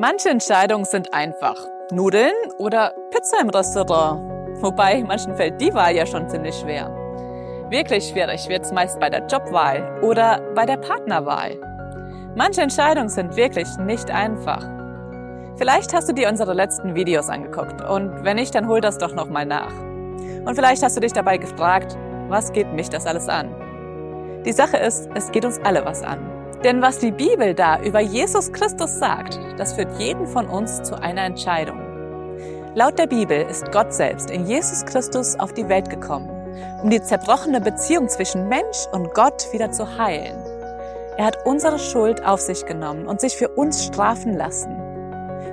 Manche Entscheidungen sind einfach. Nudeln oder Pizza im Restaurant. Wobei manchen fällt die Wahl ja schon ziemlich schwer. Wirklich schwierig wird es meist bei der Jobwahl oder bei der Partnerwahl. Manche Entscheidungen sind wirklich nicht einfach. Vielleicht hast du dir unsere letzten Videos angeguckt und wenn nicht, dann hol das doch nochmal nach. Und vielleicht hast du dich dabei gefragt, was geht mich das alles an? Die Sache ist, es geht uns alle was an. Denn was die Bibel da über Jesus Christus sagt, das führt jeden von uns zu einer Entscheidung. Laut der Bibel ist Gott selbst in Jesus Christus auf die Welt gekommen, um die zerbrochene Beziehung zwischen Mensch und Gott wieder zu heilen. Er hat unsere Schuld auf sich genommen und sich für uns strafen lassen.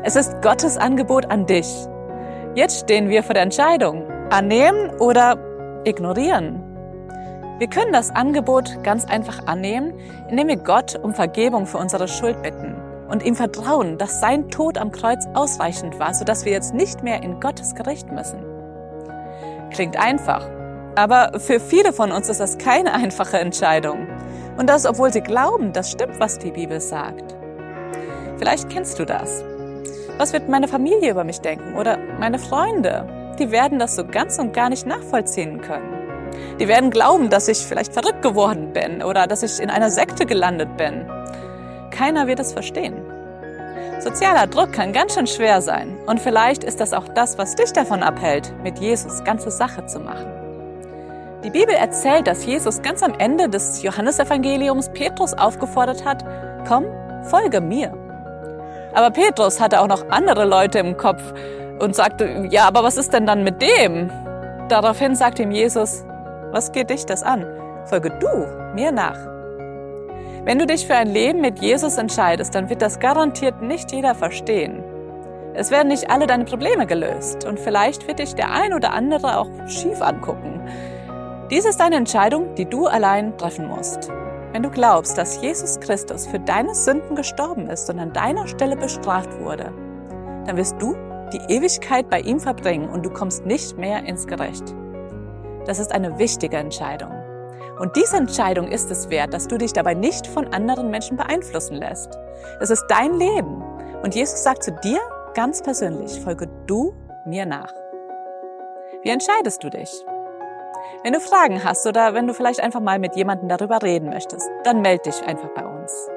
Es ist Gottes Angebot an dich. Jetzt stehen wir vor der Entscheidung, annehmen oder ignorieren. Wir können das Angebot ganz einfach annehmen, indem wir Gott um Vergebung für unsere Schuld bitten und ihm vertrauen, dass sein Tod am Kreuz ausreichend war, sodass wir jetzt nicht mehr in Gottes Gericht müssen. Klingt einfach, aber für viele von uns ist das keine einfache Entscheidung. Und das, obwohl sie glauben, das stimmt, was die Bibel sagt. Vielleicht kennst du das. Was wird meine Familie über mich denken oder meine Freunde? Die werden das so ganz und gar nicht nachvollziehen können. Die werden glauben, dass ich vielleicht verrückt geworden bin oder dass ich in einer Sekte gelandet bin. Keiner wird es verstehen. Sozialer Druck kann ganz schön schwer sein und vielleicht ist das auch das, was dich davon abhält, mit Jesus ganze Sache zu machen. Die Bibel erzählt, dass Jesus ganz am Ende des Johannesevangeliums Petrus aufgefordert hat, komm, folge mir. Aber Petrus hatte auch noch andere Leute im Kopf und sagte, ja, aber was ist denn dann mit dem? Daraufhin sagte ihm Jesus, was geht dich das an? Folge du mir nach. Wenn du dich für ein Leben mit Jesus entscheidest, dann wird das garantiert nicht jeder verstehen. Es werden nicht alle deine Probleme gelöst und vielleicht wird dich der ein oder andere auch schief angucken. Dies ist eine Entscheidung, die du allein treffen musst. Wenn du glaubst, dass Jesus Christus für deine Sünden gestorben ist und an deiner Stelle bestraft wurde, dann wirst du die Ewigkeit bei ihm verbringen und du kommst nicht mehr ins Gericht. Das ist eine wichtige Entscheidung. Und diese Entscheidung ist es wert, dass du dich dabei nicht von anderen Menschen beeinflussen lässt. Es ist dein Leben. Und Jesus sagt zu dir ganz persönlich, folge du mir nach. Wie entscheidest du dich? Wenn du Fragen hast oder wenn du vielleicht einfach mal mit jemandem darüber reden möchtest, dann melde dich einfach bei uns.